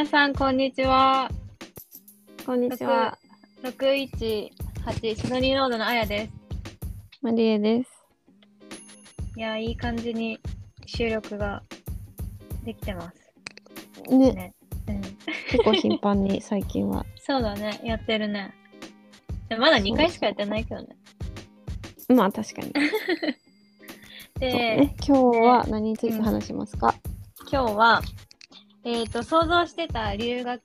皆さん、こんにちは。こんにちは。618シドニーロードのあやです。マリエです。いや、いい感じに収録ができてますね、ね。うん、結構頻繁に最近は。そうだね、やってるね。でまだ2回しかやってないけどね。まあ確かに。で、ね、今日は何について話しますか、今日は、えっ、と、想像してた留学、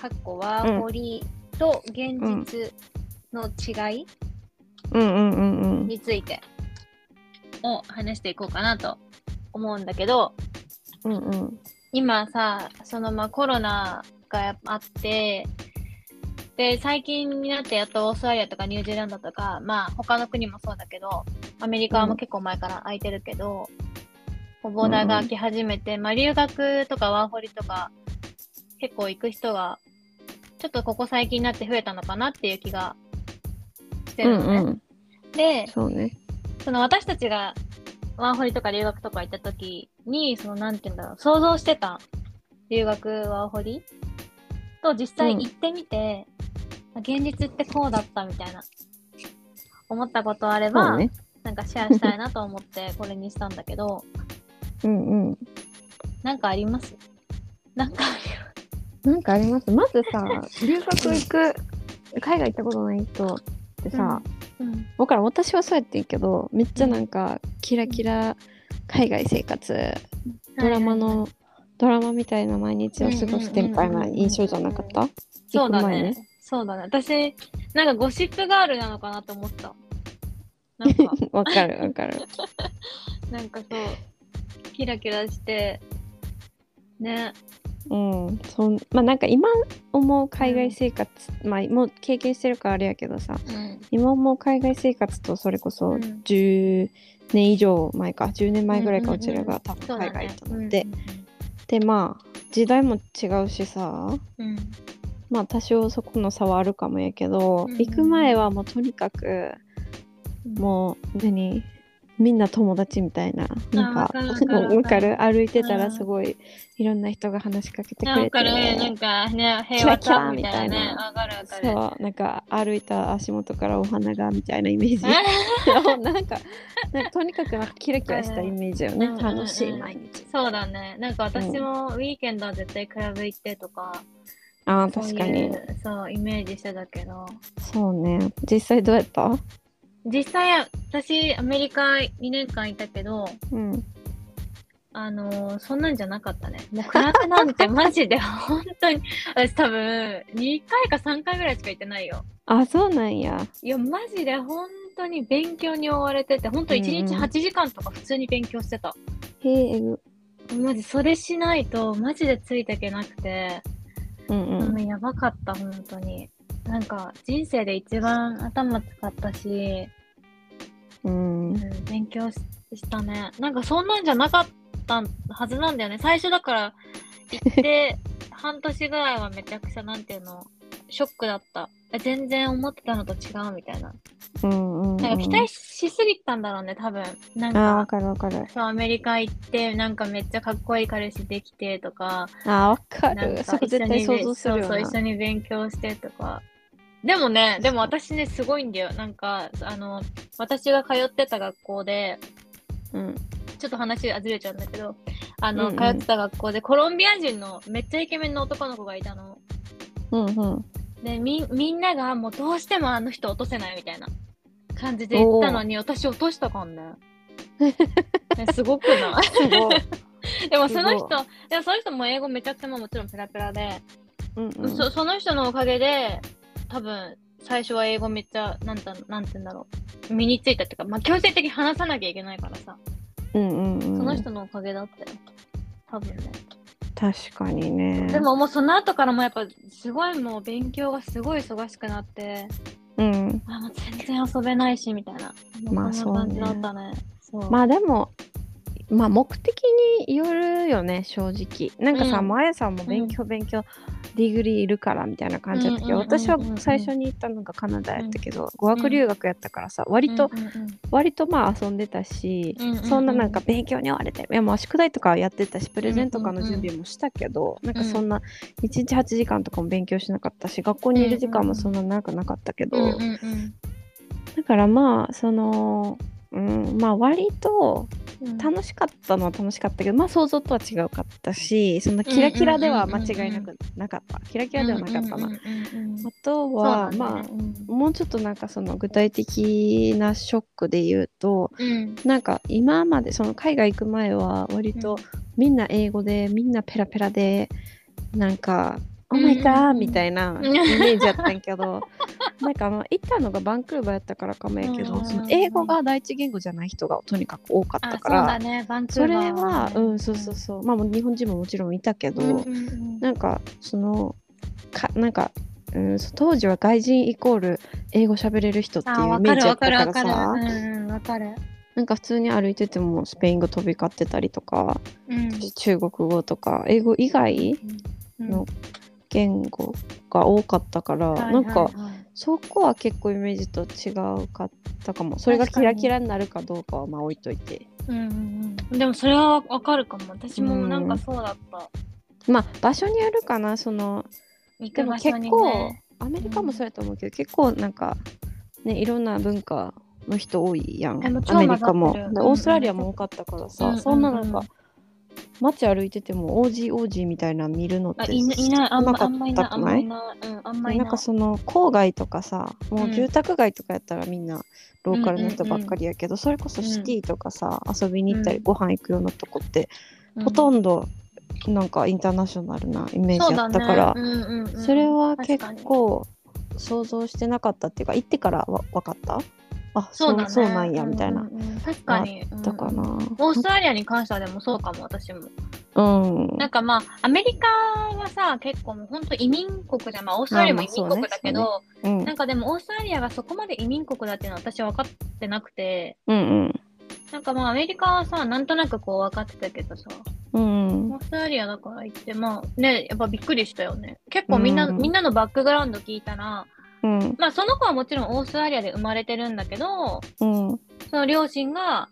かっこワーホリと現実の違い、についてを話していこうかなと思うんだけど、うんうん今さ、そのまあコロナがあって、で、最近になってやっとオーストラリアとかニュージーランドとか、まあ他の国もそうだけど、アメリカも結構前から空いてるけど、ボーダーが開き始めて、まあ留学とかワーホリとか結構行く人が、ちょっとここ最近になって増えたのかなっていう気がしてうるのね。んうんで、そうね。その私たちがワーホリとか留学とか行った時に、そのなんて言うんだろう、想像してた留学ワーホリと実際行ってみて、現実ってこうだったみたいな、思ったことあれそば、うね。なんかシェアしたいなと思ってこれにしたんだけど、うんうん。なんかあります？なんかあなんかあります？まずさ、留学行く、海外行ったことない人ってさ、りますわからん私はそうやってんけど、めっちゃなんか、キラキラ海外生活、ドラマの、ドラマみたいな毎日を過ごしてるみたいな印象じゃなかった？そうだね。そうだね。私、なんかゴシップガールなのかなと思った。なんか、わかるわかる。なんかそう、キラキラして、ね。うん、そんまあなんか今思う海外生活、まあもう経験してるからあれやけどさうん。今思う海外生活とそれこそうん10年以上前か10年前ぐらいかうちらが多分海外行ったので、でまあ時代も違うしさうん。うん。まあ多少そこの差はあるかもやけど、うん行く前はもうとにかくうんもう何？みんな友達みたいななんかわかる 歩いてたうん。らすごいいろんな人が話しかけてくれてなんかね、なんかね、キ平和ちゃんみたいな。そうなんか歩いた足元からお花がみたいなイメージ。なんかなんかとにかくなんかキラキラしたイメージよね。うん楽しい毎日。そうだね。なんか私もウィーケンドは絶対クラブ行ってとか、あ確かに。そう、イメージしてたけど。そうね。実際どうやった？実際、私、アメリカ2年間いたけど、うんあのーそんなんじゃなかったね。もうクラブなんてマジで 本当に、私多分2回か3回ぐらいしか行ってないよ。あそうなんやいや、マジで本当に勉強に追われてて、本当1日うんうん8時間とか普通に勉強してた。へええぐマジそれしないとマジでついていけなくて、うんうんやばかった、本当に。なんか人生で一番頭使ったし、うんうん、勉強ししたね。なんかそんなんじゃなかったはずなんだよね。最初だから行って 半年ぐらいはめちゃくちゃなんていうの、ショックだった。え全然思ってたのと違うみたいな。うんうんうんなんか期待しすぎたんだろうね、多分。なんか、わかるわかるそう、アメリカ行って、なんかめっちゃかっこいい彼氏できてとか、あーわかなんかるそこ絶対想像するよそうそう、な一緒に勉強してとか。でもね、でも私ね、すごいんだよ。なんか、あの、私が通ってた学校で、うん。ちょっと話がずれちゃうんだけど、あの、うんうん。通ってた学校でコロンビア人のめっちゃイケメンの男の子がいたの。うんうん。で、み、みんながもうどうしてもあの人落とせないみたいな。感じで言ったのに、私落としたかんね。ねすごくない？でもそのす人、でもその人も英語めちゃくちゃももちろんペラペラで、うんうん。そその人のおかげで、多分、最初は英語めっちゃ、なんたなんて言うんだろう。身についたっていうか、まあ、強制的に話さなきゃいけないからさ、うんうんうんその人のおかげだったよ。多分ね。確かにねでももうその後からもやっぱ、すごいもう勉強がすごい忙しくなって、うんあ、もう全然遊べないし、みたいな。まあもそんな感じだったね。まあでもまあ目的によるよね正直。なんかさ、うん。もうあやさんも勉強勉強、 degree いるからみたいな感じだったけど、うん。うんうんうん私は最初に行ったのがカナダやったけど、語学留学やったからさ割と、うんうんうん。割とまあ遊んでたし、うんうんうんそんななんか勉強に追われていやまあ宿題とかやってたしプレゼントとかの準備もしたけど、なんかそんな1日8時間とかも勉強しなかったし学校にいる時間もそんな長くなかったけど、うんうんうん。だからまあその、うん、まあ割とうん。楽しかったのは楽しかったけど、まあ想像とは違うかったしそんなキラキラでは間違いなくなかった。キラキラではなかったな。あとは、だね。まあうんもうちょっとなんかその具体的なショックで言うとうん。なんか今までその海外行く前は割とみんな英語でみんなペラペラでなんか「オーマイガー」みたいなイメージやったんやけど なんかまあ行ったのがバンクーバーやったからかもやけどその英語が第一言語じゃない人がとにかく多かったからだねバンクーそバーれはねうんそうそうそう。まあもう日本人ももちろんいたけどうんなんかそのかなんかうん、当時は外人イコール英語喋れる人っていうイメージやかるわかるったからさうんうんわかる。なんか普通に歩いててもスペイン語飛び交ってたりとかうん。中国語とか英語以外うん。の言語が多かったから、はいなんかはい。はいそこは結構イメージと違うかったかも。それがキラキラになるかどうかはまあ置いといて。うんうんうん。でもそれはわかるかも。私もなんかそうだった。まあ場所によるかな。その行でも結構、ねアメリカもそうやと思うけど、結構なんかねいろんな文化の人多いやん。アメリカも。オーストラリアも多かったからさ、うんうん。そんななんか、街歩いてても OG OG みたいなの見るのってあいないないあんまあんまいなあんまいないうんかその郊外とかさもう住宅街とかやったらみんなローカルの人ばっかりやけど、それこそシティとかさ、遊びに行ったりうん。ご飯行くようなとこって、うん。ほとんどなんかインターナショナルなイメージやったからうんうんうんそれは結構想像してなかったっていうか行ってからわ分かった？あそうそうだね。そうなんやみたいな、うんうんうん。確かに。だかな、うん。オーストラリアに関してはでもそうかも私も。うん。なんかまあアメリカはさ結構もう本当移民国じゃん。まあオーストラリアも移民国だけど、うん。なんかでもオーストラリアがそこまで移民国だっていうのは私は分かってなくてうん。なんかまあアメリカはさなんとなくこう分かってたけどさうんうん。オーストラリアだから行ってまあねやっぱびっくりしたよね。結構みんな、うん。みんなのバックグラウンド聞いたらうん。まあその子はもちろんオーストラリアで生まれてるんだけどうんその両親が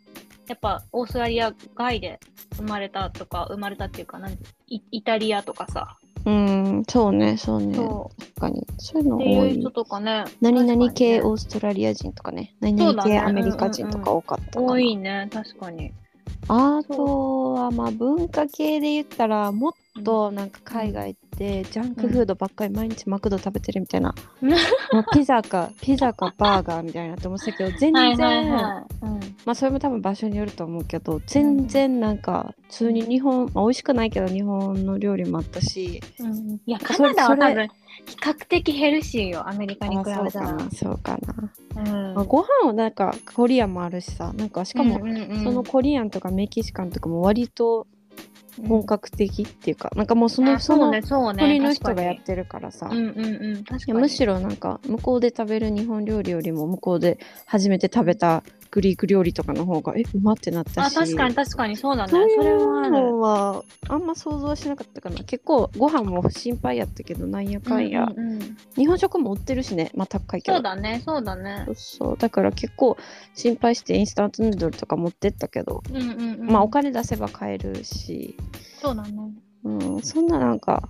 やっぱオーストラリア外で生まれたとか生まれたっていうかなんイイタリアとかさ、うん。そうねそうね。そ確かに。そういうの多い。人とかね何々系オーストラリア人とかね。何々系アメリカ人とか多かったかな。多いね確かに。あとはまあ文化系で言ったらもっとなんか海外ってジャンクフードばっかり毎日マクド食べてるみたいな、うん。もうピザかピザかバーガーみたいなって思ってたけど 全然、まあそれも多分場所によると思うけど全然なんか普通に日本、まあ、美味しくないけど日本の料理もあったしうん。いやカナダは多分比較的ヘルシーよアメリカに比べあそうた。からなそうかな、うん。まあ、ご飯はなんかコリアンもあるしさなんかしかも、そのコリアンとかメキシカンとかも割と本格的っていうか、なんかもうそうんのそのあそうねそうね国の人がやってるからさ、うんうんうん確かに。いやむしろなんか向こうで食べる日本料理よりも向こうで初めて食べたグリーク料理とかの方がえうまってなったし。あ確かに確かにそうだね。そういそれはある。うのはあんま想像はしなかったかな。結構ご飯も心配やったけどなんやかんや、うんうんうん。日本食も売ってるしね。まあ高いけど。そうだねそうだね。そうだから結構心配してインスタントヌードルとか持ってったけど、うんうんうん。まあお金出せば買えるし、そうだね。うん、そんななんか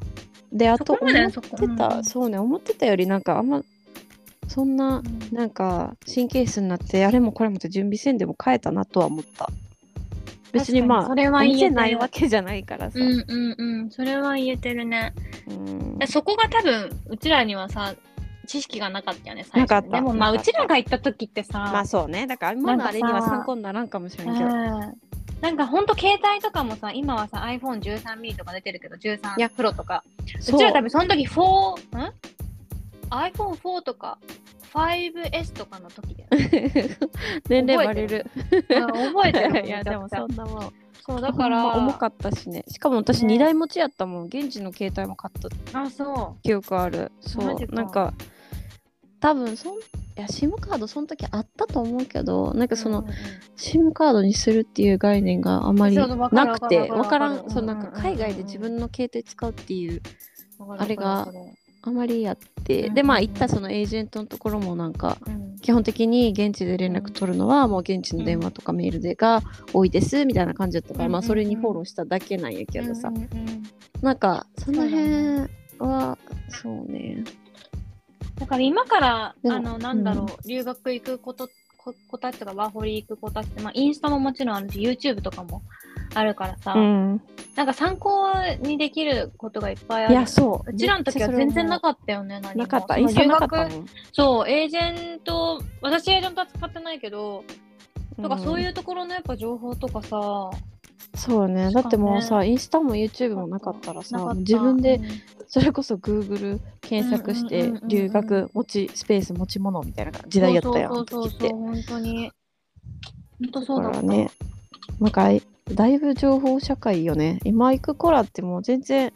であと思ってた、うん。そうね思ってたよりなんかあんまそんなうん。なんか神経質になってあれもこれもって準備せんでも買えたなとは思った。別にまあそれはお言えないわけじゃないからさ、うんうんうんそれは言えてるね。うん。でそこが多分うちらにはさ知識がなかったよね最初なかった。でもまあうちらが行った時ってさまあそうね。だから今のあれには参考にならんかもしれんけど、うん。なんかほんと携帯とかもさ今はさ iPhone13 mini とか出てるけど13いや Pro とか。う。ちら多分その時4ん？iPhone4 とか 5S とかの時だよね。年齢バレる。うん覚えてる いやでもそんなもん。そうだから重かったしね。しかも私ね。2台持ちやったもん。現地の携帯も買った。あそ記憶ある。そう。なんか多分そんいや SIM カードその時あったと思うけどなんうかその、うんうんうん。SIM カードにするっていう概念があまりなくてわからん。うんそうなんか海外で自分の携帯使うっていうあれがあまりやって、うん。でまあ行ったそのエージェントのところもなんか基本的に現地で連絡取るのはもう現地の電話とかメールでが多いですみたいな感じだったから、うん。まあそれにフォローしただけなんやけどさ、なんかその辺はそうね。だから今から、あの、なんだろう、留学行くこと、こ子たちとかワーホリ行く子たちって、まあ、インスタももちろんあるし、YouTube とかもあるからさ、うん。なんか参考にできることがいっぱいある。いやそう。うちらの時は全然なかったよね、何も。なかった。留学そう、エージェント、私エージェントは使ってないけど、とかそういううところのやっぱ情報とかさ、んそうね。だってもうさ、インスタも YouTube もなかったらさ自分でうん。それこそ Google 検索してうんうんうんうん留学持ちスペース持ち物みたいな時代やったやんそうそうそうそう、時って。本当に。本当そうだね。なんかだいぶ情報社会よね今行く子らってもう全然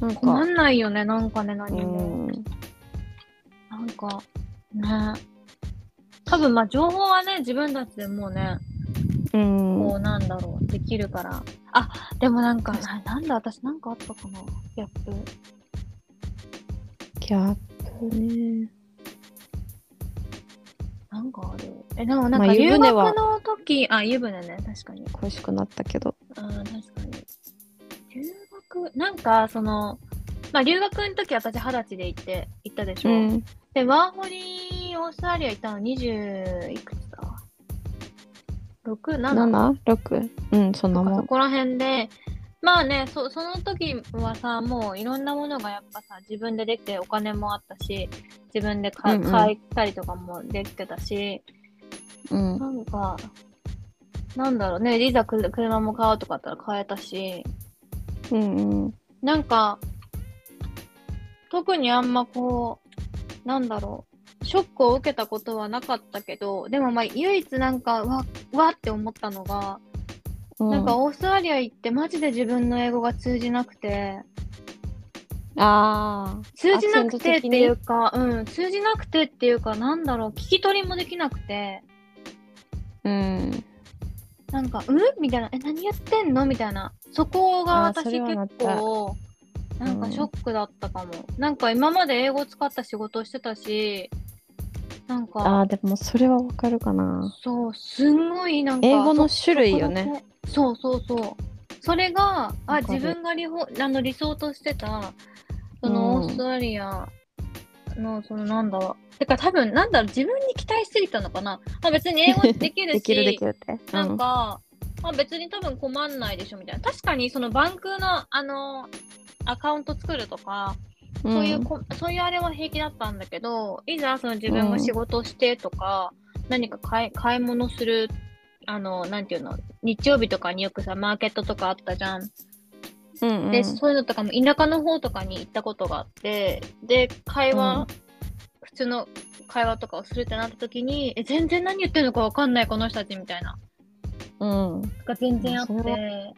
なん困かんないよね、なんかね、う何も。んなんか、ね。多分まあ情報はね、自分たちでもうね、うんこうなんだろう、できるから。あ、でもなんか、ななんだ私なんかあったかな、ギャップ。ギャップねなんかある。え、でもなんまあか留学湯船はの時、あ、湯船ね、確かに。恋しくなったけどあー確かに。留学、なんかその、まあ留学の時私二十歳で行って、行ったでしょ？うんで、ワーホリオーストラリア行ったの20いくつだ ?6、7? 76うんそんなもんそこら辺で、まあね、そその時はさ、もういろんなものがやっぱさ、自分でできてお金もあったし、自分で買,、うんうん。買ったりとかもできてたし、うん。なんか、なんだろうね、いざく車も買うとかだったら買えたし、うんうん。なんか、特にあんまこう、なんだろう、ショックを受けたことはなかったけど、でもまあ唯一なんか、わ、わって思ったのが、うん。なんかオーストラリア行ってマジで自分の英語が通じなくて、ああ通じなくてっていうか、うん、通じなくてっていうか、なんだろう、聞き取りもできなくて、うん。なんか、うん？みたいな、え、何やってんの？みたいな。そこが私結た。構、なんうん。かショックだったかも。なんか今まで英語使った仕事をしてたし、なんあか、ーでもそれはわかるかな。そう、すんごいなんか、英語のそ種類よね。そうそうそう。それが、あ、自分が理ほあの理想としてた、そのうんオーストラリアの、そのなんだろう。てか多分、なんだろう、自分に期待しすぎたのかな。まあ別に英語 できるし、できるできるってなんか、まあ別に多分困んないでしょみたいな。確かにそのバンクのあの、アカウント作るとか、うんそういうこ、そういうあれは平気だったんだけど、いざその自分が仕事してとか、何か買い買い物する、あの、なんていうの、日曜日とかによくさ、マーケットとかあったじゃん。うんうんで、そういうのとかも田舎の方とかに行ったことがあって、で、会話、うん普通の会話とかをするってなった時に、え、全然何言ってるのかわかんない、この人たちみたいな。うん。が全然あって。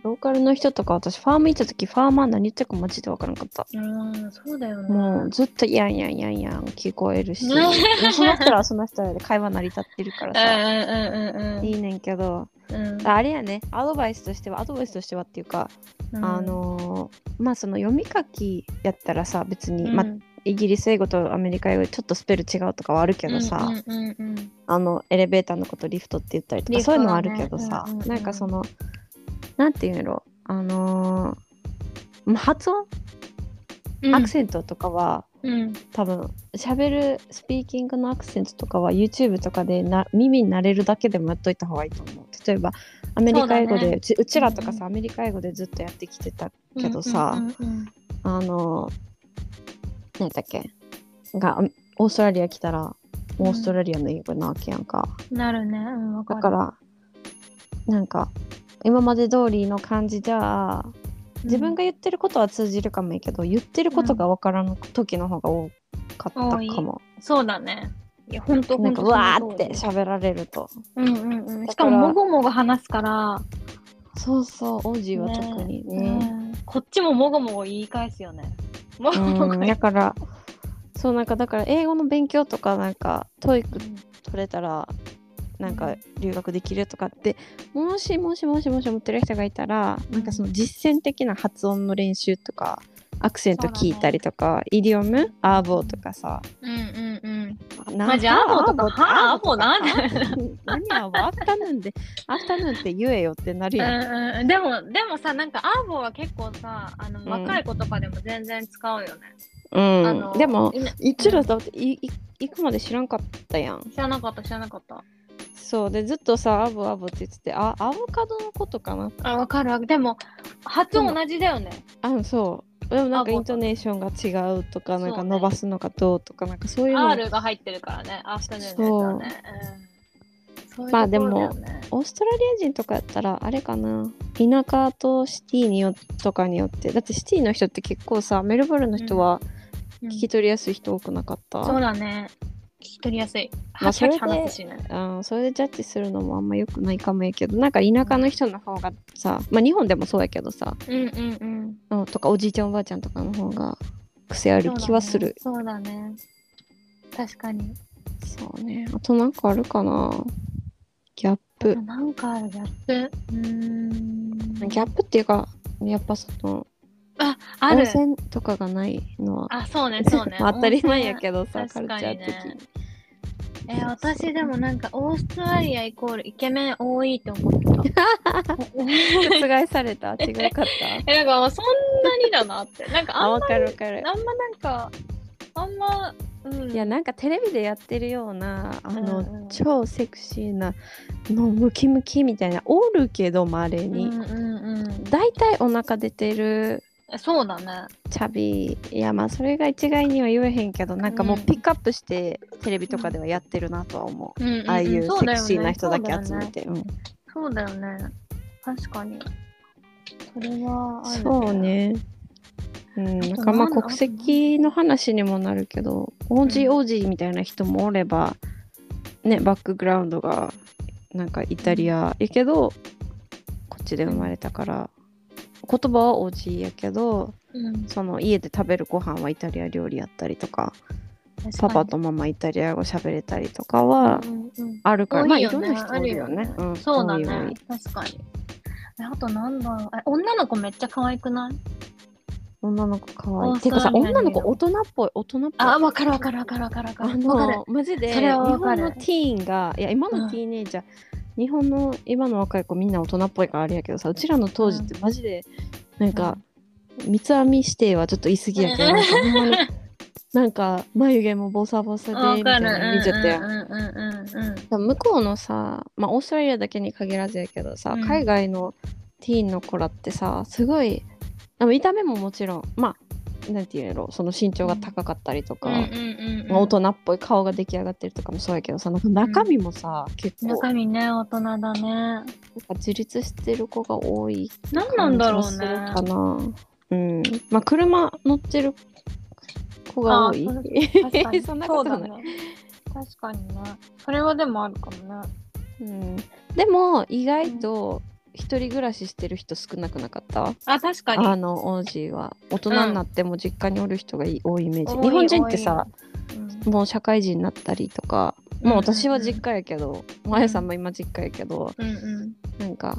ローカルの人とか私ファーム行った時ファーマー何言ってるかマジでわからなかった。うん、そうだよね。もうずっとやんやんやんやん聞こえるし。その人らはその人らで会話成り立ってるからさ。うんうんうんうん。いいねんけど。うん。あれやね。アドバイスとしてはアドバイスとしてはっていうか、うん。あのーまあその読み書きやったらさ別に、うん。まあイギリス英語とアメリカ英語でちょっとスペル違うとかはあるけどさ、うんうんうんうん。あのエレベーターのことリフトって言ったりとかねそういうのはあるけどさ、うんうんうん。なんかそのなんていうんやろあのーまあ発音、うん。アクセントとかはうん。多分喋るスピーキングのアクセントとかは YouTube とかでな耳に慣れるだけでもやっといた方がいいと思う。例えばアメリカ英語でう,、そうちうちらとかうんさアメリカ英語でずっとやってきてたけどさ、うんうんうんあの何だっけ？がオーストラリア来たらオーストラリアの英語なわけやんか、うんなるね。うん、わかる。だからなんか今まで通りの感じじゃ自分が言ってることは通じるかもいいけど、言ってることが分からん時の方が多かったかも、そうだね。いや、ほんとほなんかわーって喋られると。うんうんうん。しからも、もごもご話すから、そうそう王子は特にね。うんこっちももごもご言い返すよね。もごもごうんだからそうなんかだから英語の勉強とかなんか TOEIC 取れたらなんか留学できるとかってもしもしもしもし思ってる人がいたらなんかその実践的な発音の練習とかアクセント聞いたりとか、イディオム arvo とかさうんうんうん。なマジアーボーとかはアーボーなんで 何アーボーアフタヌーンでアフタヌーンって言えよってなるうんやん、でも、でもさ、なんか arvo は結構さ、あのん。若い子とかでも全然使うよね。うん。あのでもいなうちらだっていい行くまで知らんかったやん。知らなかった、知らなかった。そう。でずっとさアボアボって言っててあアボカドのことかな。あ、わかる。わ。でも、発音同じだよね。あそうでもなんかイントネーションが違うとかなんか伸ばすのかどうとかなんかそういうの。R が入ってるからね、アフタヌーンね。う。ん、そういうまあでもオーストラリア人とかやったらあれかな。田舎とシティによとかによって。だってシティの人って結構さメルボルンの人はうん。聞き取りやすい人多くなかった、そうだね。聞き取りやすい。それでそれでジャッジするのもあんま良くないかもやけどなんか田舎の人の方がさまあ日本でもそうやけどさ、うんうんうん。うん、とかおじいちゃんおばあちゃんとかの方が癖ある気はするそうだね。だね確かに。そうねあとなんかあるかなギャップなんかあるギャップ？うーん。ギャップっていうかやっぱそのあ、ある。温泉とかがないのはあ、そうね、そうね。まあ当たり前やけどさ温泉カルチャー的にえー私でもなんかオーストラリアイコールイケメン多いって思ってた。覆された？違うかっ え、なんかそんなにだなって。なんかたあんまかるわかるあんまなんか、あんま、うん。いやなんかテレビでやってるようなあの、うんうん超セクシーなのムキムキみたいなおるけどまれに、うんうんうん。だいたいお腹出てるそうだね。チャビいやまあそれが一概には言えへんけどなんかもううん。ピックアップしてテレビとかではやってるなとは思う、うんああいうセクシーな人だけ集めて。うん。そうだよね。確かに。それはあるそう。ね。うん、なんかまあ国籍の話にもなるけど、オージーオージーみたいな人もおれば、ね、バックグラウンドがなんかイタリアやけど、こっちで生まれたから、言葉はオージーやけど、うん、その家で食べるご飯はイタリア料理やったりとか、パパとママイタリア語喋れたりとかはうんうんあるから、まあい多いよねろんな人おるよね。うん、そうだねい。確かに。えあとなんだろう。え女の子めっちゃ可愛くない？女の子かわいてかさ、女の子大人っぽい、大人っぽい。あ、わかるわかるわかるわかるわかある。わかるの。マジで日本のティーンがいや今のティーネイジャー、日本の今の若い子みんな大人っぽいからあれやけどさうちらの当時ってマジでなんか、三つ編み指定はちょっと言い過ぎやけど、なんかほんまになんか眉毛もボサボサで。みたいなの見ちゃったやん。うんうんうんうん向こうのさ、まあ、オーストラリアだけに限らずやけどさ、うん海外のティーンの子らってさすごいあ見た目ももちろんまあなんていうやろその身長が高かったりとか、うん。うんうんうんうんまあ大人っぽい顔が出来上がってるとかもそうやけどさなんか中身もさ、結構中身ね、大人だね。なんか自立してる子が多い何なんだろうね。かな。うん。まあ車乗ってる子が多い。あ そんなことない。確かにね。それはでもあるかもね。うん、でも意外と一人暮らししてる人少なくなかった、あ、確かに。あのオージーは。大人になっても実家におる人がい多いイメージ、日本人ってさうん。もう社会人になったりとか、もう私は実家やけど、まやさんも今実家やけど、うんうん。なんか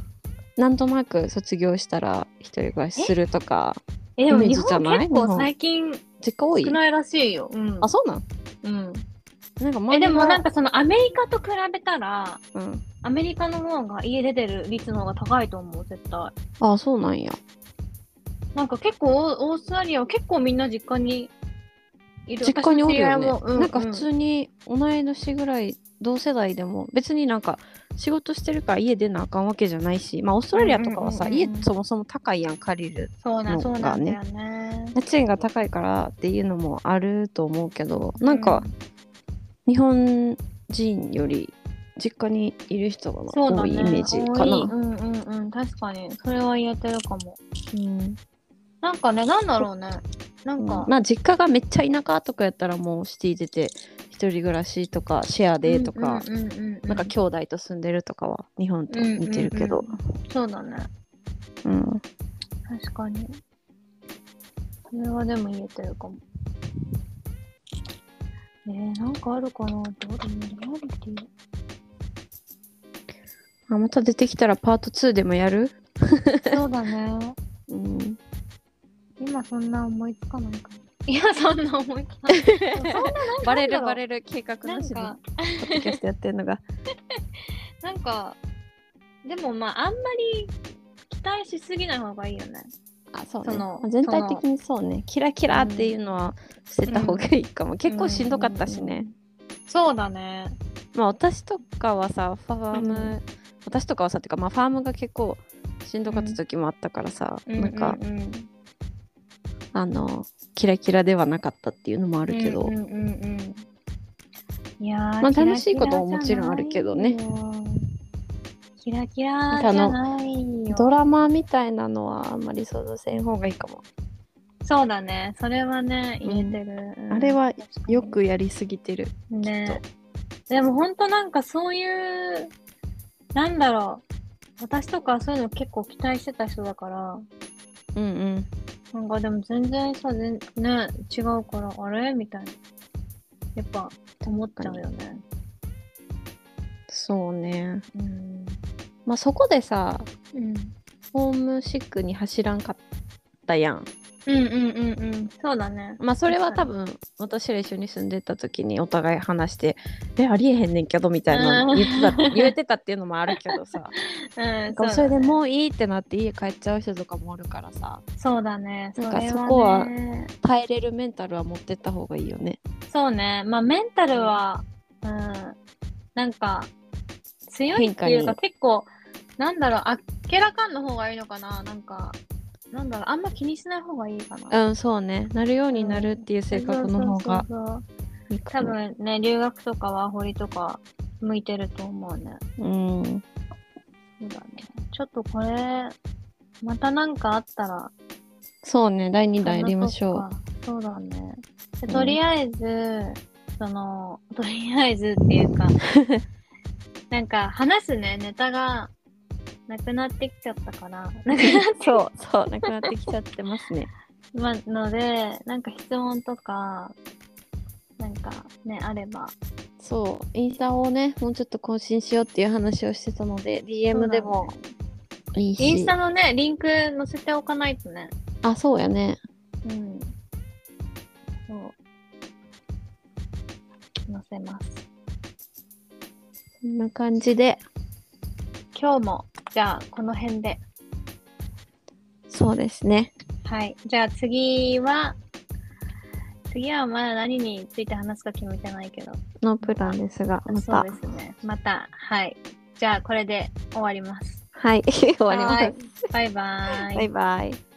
なんとなく卒業したら一人暮らしするとかえ、でもイメー日本ジじゃない？結構最近実家多い？少ないらしいよ。うん。あそうなん？うん。なんかえ、でもなんか、かそのアメリカと比べたら、うん、アメリカの方が家出てる率の方が高いと思う、絶対。あそうなんや。なんか結構オーストラリアは結構みんな実家にいる。実家におるよね、私の知り合いもうなんか普通に同い年ぐらい同世代でも別になんか仕事してるから家出なあかんわけじゃないしまあオーストラリアとかはさ、うんうんうんうん。家そもそも高いやん借りる。そうなんのそうなんだがよね。家賃が高いからっていうのもあると思うけどなんか日本人より実家にいる人が多いイメージか多いな。うんうんうん、確かに。それは言えてるかも。うんなんかね、なんだろうね。なんか、まあ実家がめっちゃ田舎とかやったらもうシティ出て一人暮らしとかシェアでとか、うんうんうんうん、なんか兄弟と住んでるとかは日本と似てるけど、そうだね。うん確かに。それはでも言えてるかも。えー、なんかあるかな？どうでもリアリティあまた出てきたらパート2でもやる、そうだね。うん、今そんな思いつかないかな。今そんな思いつかない。バレるバる。レる計画なしでポか、ッドキャストやってるのが なんか、でもまあ、あんまり期待しすぎない方がいいよね。あそうね。そのまあ全体的にそうね。キラキラっていうのは捨てた方がいいかも、結構しんどかったしね、。そうだね。まあ私とかはさファーム、うん私とかはさっていうかまあファームが結構しんどかった時もあったからさ、なんか、うんうん。あのキラキラではなかったっていうのもあるけど、うんうんうんうん。いやーまあ楽しいことももちろんあるけどね。キラキラじゃないよ。ドラマみたいなのはあんまり想像せん方がいいかも、そうだね。それはね、言えてる。うんあれはよくやりすぎてるね。でも本当なんかそういう、なんだろう。私とかそういうの結構期待してた人だから、うんうんなんかでも全然さ、全ね、違うから、あれ？みたいな。やっぱ思っちゃうよね。そうねうん。まあそこでさうん。ホームシックに走らんかったやんうんうんうんうん。そうだね。まあそれは多分私ら一緒に住んでた時にお互い話して「えありえへんねんけど」みたいなの言ってた言えてたっていうのもあるけどさ うん、それでもういいってなって家帰っちゃう人とかもおるからさそうだね。なんかれそこはね耐えれるメンタルは持ってった方がいいよね。そうね。まあメンタルは、うん、なんか強いっていうか結構、なんだろう、あっけらかんの方がいいのかな。なんか、なんだろう、あんま気にしない方がいいかな。うんそうねなるようになるっていう性格の方が。多分ね、留学とかワーホリとか向いてると思うね。うんそうだね。ちょっとこれ、またなんかあったら、そうね第2弾やりましょう。う。そうだね。とりあえず、その、とりあえずっていうか、なんか話すね、ネタがなくなってきちゃったから、なくなってそうそうなくなってきちゃってますね。まので、なんか質問とか、なんかね、あれば。そうインスタをねもうちょっと更新しようっていう話をしてたので DM でもいいし。インスタのね、リンク載せておかないとね。あそうやね。うん。そう。載せます。こんな感じで今日も、じゃあ、この辺で。そうですね。はい。じゃあ次は、次はまだ何について話すか決めてないけど。のプランですがまそうたですね。また、はい。じゃあこれで終わります。はい 終わりますはい。バイバイ。バイバイ。